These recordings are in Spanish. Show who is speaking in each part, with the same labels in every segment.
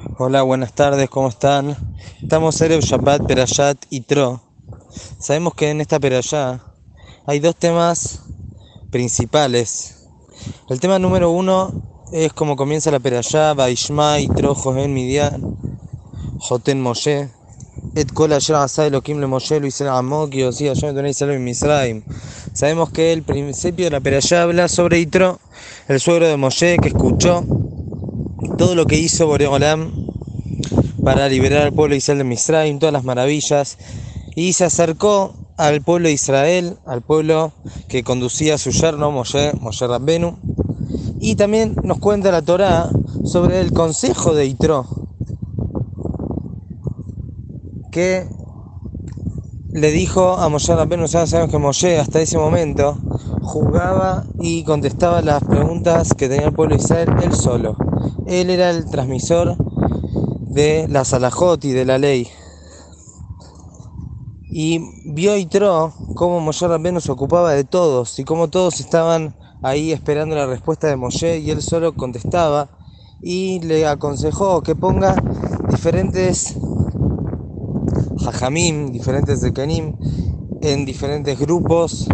Speaker 1: Hola, buenas tardes, ¿cómo están? Estamos en Shabbat, Perayat y Tro. Sabemos que en esta Perayá hay dos temas principales. El tema número uno es como comienza la Perayá, Baishma y Tro, Johen Midian, Joten Moshe. Et kol asher asa Elohim le Moshe lo hizo Amok y Osía Yom Adonai Salom Misraim. Sabemos que el principio de la Perayá habla sobre Itro, el suegro de Moshe, que escuchó todo lo que hizo Boreolam para liberar al pueblo de Israel de Misraim, todas las maravillas, y se acercó al pueblo de Israel, al pueblo que conducía a su yerno Moshe, Moshe Rabbenu, y también nos cuenta la Torá sobre el consejo de Itro, que le dijo a Moshe Rabbenu, sabemos que Moshe hasta ese momento jugaba y contestaba las preguntas que tenía el pueblo de Israel él solo. Él era el transmisor de la Salahot y de la ley. Y vio Itro cómo Moshe Rabbenu se ocupaba de todos y cómo todos estaban ahí esperando la respuesta de Moshe y él solo contestaba y le aconsejó que ponga diferentes hajamim, diferentes dekenim en diferentes grupos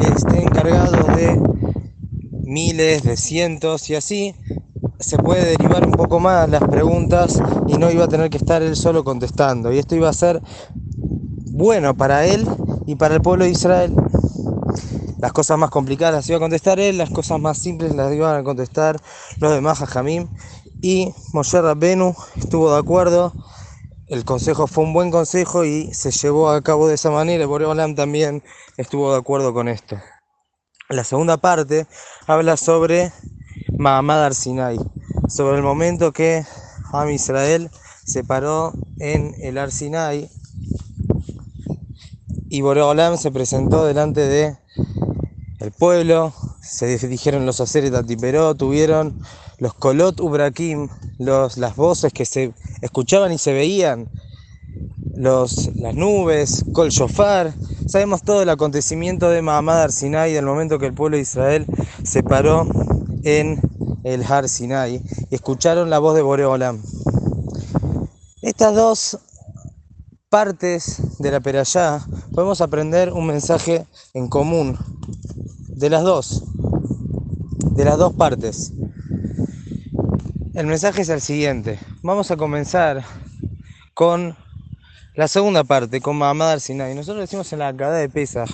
Speaker 1: que estén encargados de miles, de cientos y así se puede derivar un poco más las preguntas y no iba a tener que estar él solo contestando. Y esto iba a ser bueno para él y para el pueblo de Israel. Las cosas más complicadas las iba a contestar él, las cosas más simples las iban a contestar los demás Jajamim. Y Moshe Rabbenu estuvo de acuerdo. El consejo fue un buen consejo y se llevó a cabo de esa manera. Boreolam también estuvo de acuerdo con esto. La segunda parte habla sobre Mahamad Arsinai, sobre el momento que Am Israel se paró en el Arsinai y Boreolam se presentó delante de el pueblo, se dijeron los Aseret Atiperó, tuvieron los Kolot Ubrakim, los, las voces que se escuchaban y se veían, los, las nubes, Kol Shofar, sabemos todo el acontecimiento de Mahamad Arsinai, del momento que el pueblo de Israel se paró en el Har Sinai y escucharon la voz de Boreolam. Estas dos partes de la Perayá podemos aprender un mensaje en común de las dos, de las dos partes. El mensaje es el siguiente. Vamos a comenzar con la segunda parte, con Mahamad Sinai. Nosotros decimos en la Akadá de Pesach,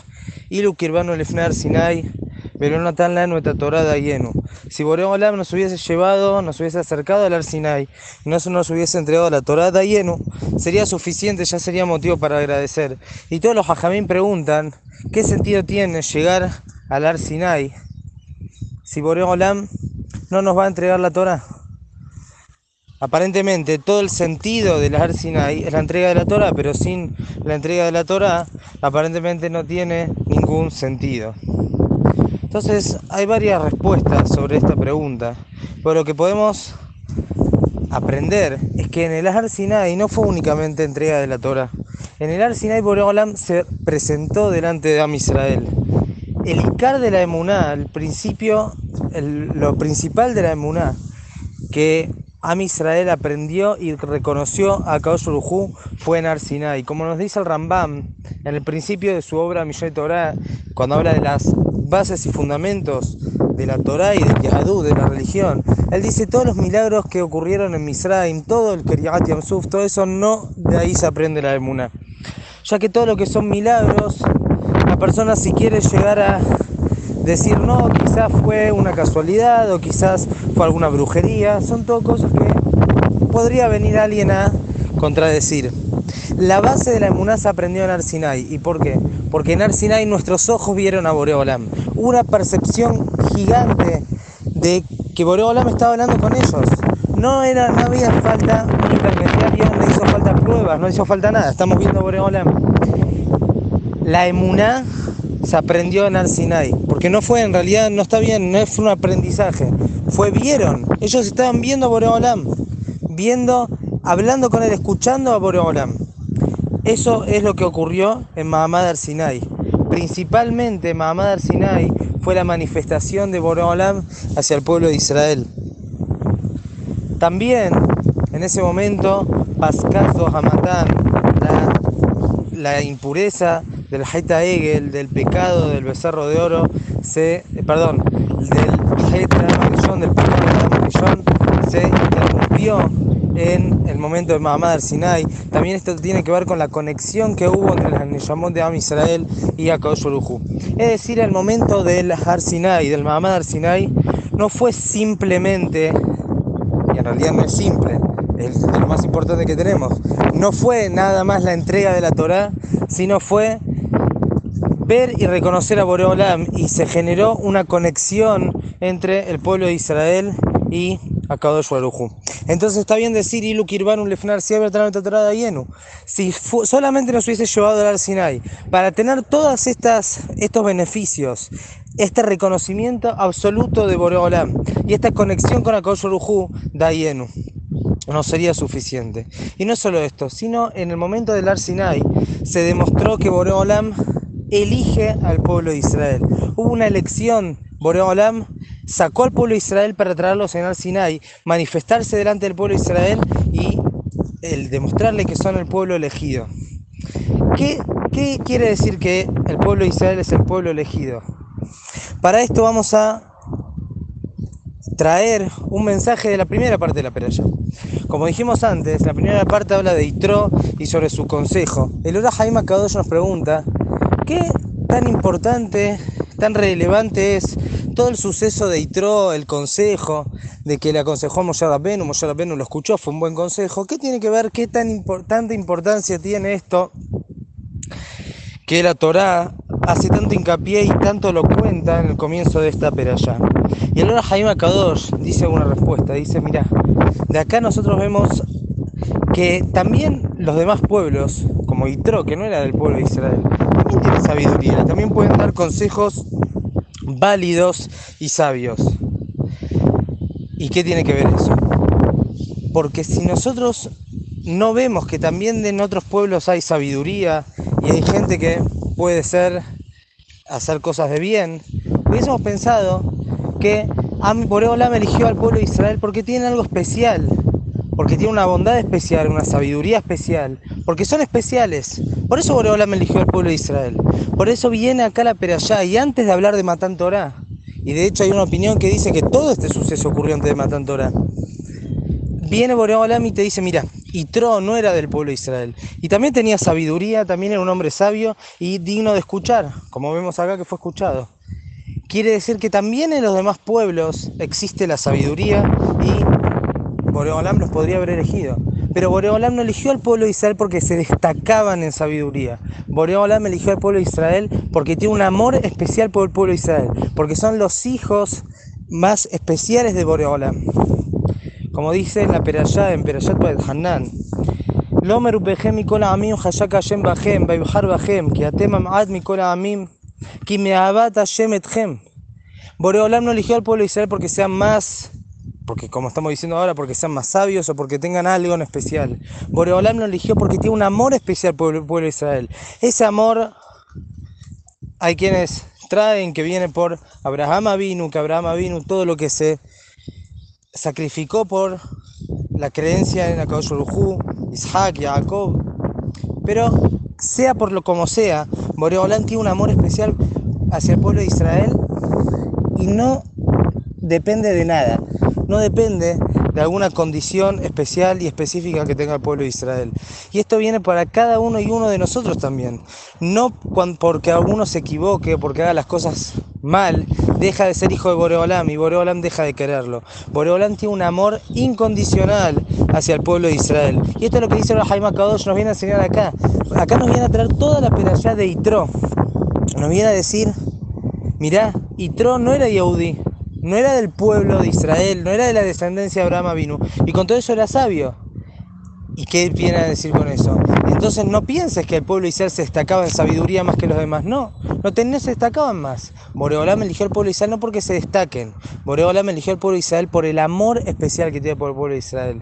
Speaker 1: Ilu Kirvano Lefnar Sinai, pero no tan la nuestra Torah lleno. Si Boreolam nos hubiese llevado, nos hubiese acercado al Arsinai y no nos hubiese entregado la Torah de lleno, sería suficiente, ya sería motivo para agradecer. Y todos los hajamín preguntan, ¿qué sentido tiene llegar al Arsinai si Boreolam no nos va a entregar la Torah? Aparentemente todo el sentido del Arsinai es la entrega de la Torah, pero sin la entrega de la Torah aparentemente no tiene ningún sentido. Entonces hay varias respuestas sobre esta pregunta, pero lo que podemos aprender es que en el Ar Sinai no fue únicamente entrega de la Torah. En el Ar Sinai Boreolam se presentó delante de Am Israel. El Icar de la Emuná, el principio, lo principal de la Emuná, que Am Israel aprendió y reconoció a Kaosh fue en Ar Sinai. Como nos dice el Rambam en el principio de su obra Mishneh Torah, cuando habla de las bases y fundamentos de la Torah y del Yahadú, de la religión. Él dice todos los milagros que ocurrieron en Misraim, todo el Kiryat Yamsuf, todo eso no de ahí se aprende la Emuna. Ya que todo lo que son milagros, la persona si quiere llegar a decir no, quizás fue una casualidad o quizás fue alguna brujería, son todo cosas que podría venir alguien a contradecir. La base de la emuná se aprendió en Arsinai. ¿Y por qué? Porque en Arsinai nuestros ojos vieron a Boreolam. Una percepción gigante de que Boreolam estaba hablando con ellos. No, era, no había falta un intermediario, no hizo falta pruebas, no hizo falta nada. Estamos viendo Boreolam. La emuná se aprendió en Arsinai. Porque no fue, en realidad, no está bien, no fue un aprendizaje. Fue vieron. Ellos estaban viendo a Boreolam. Viendo, hablando con él, escuchando a Boreolam. Eso es lo que ocurrió en Mahamad al-Sinai. Principalmente Mahamad al-Sinai fue la manifestación de Boreolam hacia el pueblo de Israel. También En ese momento, Pascazo Hamatán, la, la impureza del Haita Egel, del pecado del becerro de oro, se, eh, perdón, del Haita del pecado de se interrumpió en el momento de Mahamad al-Sinai. También esto tiene que ver con la conexión que hubo entre el Neyamot de Am Israel y Akadosh Es decir, el momento del Har Sinai, del Mahamad al-Sinai, no fue simplemente, y en realidad no es simple, es lo más importante que tenemos, no fue nada más la entrega de la Torah, sino fue ver y reconocer a Boreolam y se generó una conexión entre el pueblo de Israel y Akadosh Baruj Entonces está bien decir Ilu Kirbanum Lefnar Yenu. Si solamente nos hubiese llevado al Sinai para tener todos estos beneficios, este reconocimiento absoluto de Boreolam y esta conexión con Akadosh Baruj Dayenu no sería suficiente. Y no solo esto, sino en el momento del Ar Sinai se demostró que Boreolam elige al pueblo de Israel. Hubo una elección, Boreolam sacó al pueblo de Israel para traerlos en Al Sinai, manifestarse delante del pueblo de Israel y el demostrarle que son el pueblo elegido. ¿Qué, ¿Qué quiere decir que el pueblo de Israel es el pueblo elegido? Para esto vamos a traer un mensaje de la primera parte de la peralla. Como dijimos antes, la primera parte habla de Itro y sobre su consejo. El Ora Jaime Kadosh nos pregunta ¿Qué tan importante, tan relevante es todo el suceso de Itro, el consejo, de que le aconsejó a Moshe Rabbenu, Moshe Rabbenu lo escuchó, fue un buen consejo? ¿Qué tiene que ver, qué tan importante importancia tiene esto que la Torá hace tanto hincapié y tanto lo cuenta en el comienzo de esta peralla? Y ahora Jaime Kadosh dice una respuesta, dice, mira, de acá nosotros vemos que también los demás pueblos, como Itro, que no era del pueblo de Israel, también tienen sabiduría, también pueden dar consejos válidos y sabios. ¿Y qué tiene que ver eso? Porque si nosotros no vemos que también en otros pueblos hay sabiduría y hay gente que puede ser hacer cosas de bien, hubiésemos pensado que Boreolam eligió al pueblo de Israel porque tiene algo especial, porque tiene una bondad especial, una sabiduría especial, porque son especiales. Por eso Boreolam eligió al pueblo de Israel. Por eso viene acá la Perayá. Y antes de hablar de Matán Torah, y de hecho hay una opinión que dice que todo este suceso ocurrió antes de Matán Torah, viene Boreolam y te dice, mira, Itro no era del pueblo de Israel. Y también tenía sabiduría, también era un hombre sabio y digno de escuchar, como vemos acá que fue escuchado. Quiere decir que también en los demás pueblos existe la sabiduría y Boreolam los podría haber elegido. Pero Boreolam no eligió al pueblo de Israel porque se destacaban en sabiduría. Boreolam eligió al pueblo de Israel porque tiene un amor especial por el pueblo de Israel. Porque son los hijos más especiales de Boreolam. Como dice en la Perashá, en Perashat Hanan. Lomer amim hashak Hashem ki atem amad amim, ki me'avat Hashem etchem. Boreolam no eligió al pueblo de Israel porque sean más porque como estamos diciendo ahora, porque sean más sabios o porque tengan algo en especial. Boreolam lo eligió porque tiene un amor especial por el pueblo de Israel. Ese amor, hay quienes traen que viene por Abraham Avinu, que Abraham Avinu, todo lo que se sacrificó por la creencia en Akadosh Isaac, Jacob. Pero sea por lo como sea, Boreolam tiene un amor especial hacia el pueblo de Israel y no depende de nada no depende de alguna condición especial y específica que tenga el pueblo de Israel. Y esto viene para cada uno y uno de nosotros también. No porque alguno se equivoque, porque haga las cosas mal, deja de ser hijo de Boreolam y Boreolam deja de quererlo. Boreolam tiene un amor incondicional hacia el pueblo de Israel. Y esto es lo que dice Jaime Kadosh, nos viene a enseñar acá. Acá nos viene a traer toda la pedalla de Itro. Nos viene a decir, mirá, Itro no era Yehudi, no era del pueblo de Israel, no era de la descendencia de Abraham vino y con todo eso era sabio. ¿Y qué viene a decir con eso? Entonces no pienses que el pueblo de Israel se destacaba en sabiduría más que los demás. No, no, no se destacaban más. Boreolam eligió al pueblo de Israel no porque se destaquen. Boreolam eligió al pueblo de Israel por el amor especial que tiene por el pueblo de Israel.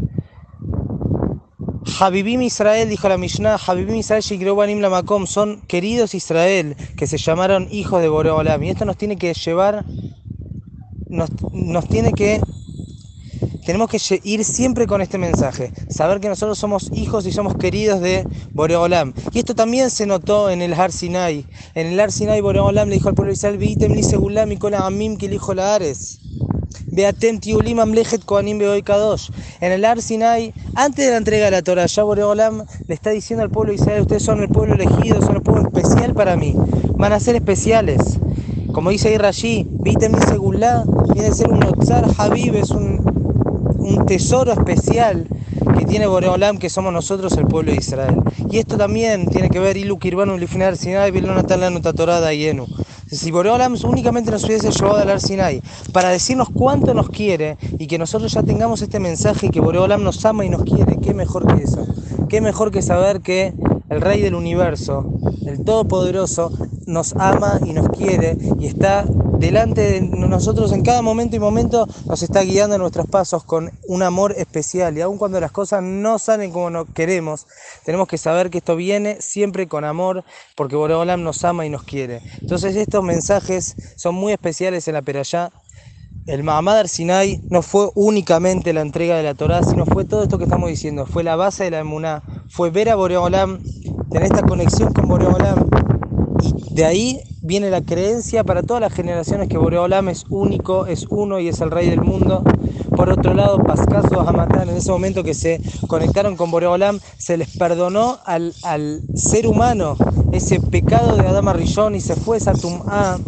Speaker 1: Habibim Israel, dijo la Mishnah, Habibim Israel Shikrobanim Lamakom, son queridos Israel que se llamaron hijos de Boreolam. Y esto nos tiene que llevar nos, tiene que tenemos que ir siempre con este mensaje, saber que nosotros somos hijos y somos queridos de Boreolam. Y esto también se notó en el Har Sinai. En el Har Boreolam le dijo al pueblo Israel, Vitem li segulam y amim que hijo la ares. Beatem tiulim amlechet koanim kadosh. En el Har Sinai, antes de la entrega de la Torah, ya Boreolam le está diciendo al pueblo Israel, ustedes son el pueblo elegido, son el pueblo especial para mí. Van a ser especiales. Como dice ahí Rashi, Vitem li segulam, viene a ser un Otzar Habib, es un un tesoro especial que tiene Boreolam, que somos nosotros el pueblo de Israel. Y esto también tiene que ver, Ilu Kirvanu Lifinar Sinai, Torada y Enu. Si Boreolam únicamente nos hubiese llevado al Sinai para decirnos cuánto nos quiere y que nosotros ya tengamos este mensaje que Boreolam nos ama y nos quiere, qué mejor que eso. Qué mejor que saber que el Rey del Universo, el Todopoderoso, nos ama y nos quiere y está delante de nosotros en cada momento y momento nos está guiando nuestros pasos con un amor especial. Y aun cuando las cosas no salen como nos queremos, tenemos que saber que esto viene siempre con amor, porque Boreolam nos ama y nos quiere. Entonces estos mensajes son muy especiales en la Perayá. El Mahamad Sinai no fue únicamente la entrega de la Torá, sino fue todo esto que estamos diciendo. Fue la base de la Emuná, fue ver a Boreolam, tener esta conexión con Boreolam. Y de ahí viene la creencia para todas las generaciones que Boreolam es único, es uno y es el rey del mundo. Por otro lado, Pascaso Hamatán, en ese momento que se conectaron con Boreolam, se les perdonó al, ser humano ese pecado de Adama Rillón y se fue esa tum'a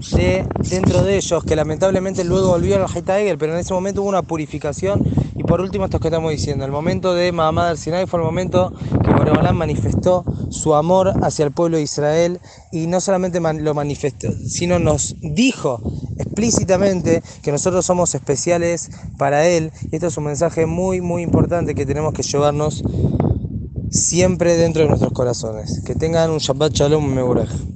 Speaker 1: de dentro de ellos, que lamentablemente luego volvió al Haita pero en ese momento hubo una purificación. Y por último, esto que estamos diciendo, el momento de Mahamad al-Sinai fue el momento que Boreolam manifestó su amor hacia el pueblo de Israel y no solamente lo manifestó, sino nos dijo explícitamente que nosotros somos especiales para Él. Y esto es un mensaje muy, muy importante que tenemos que llevarnos siempre dentro de nuestros corazones. Que tengan un Shabbat Shalom Meurech.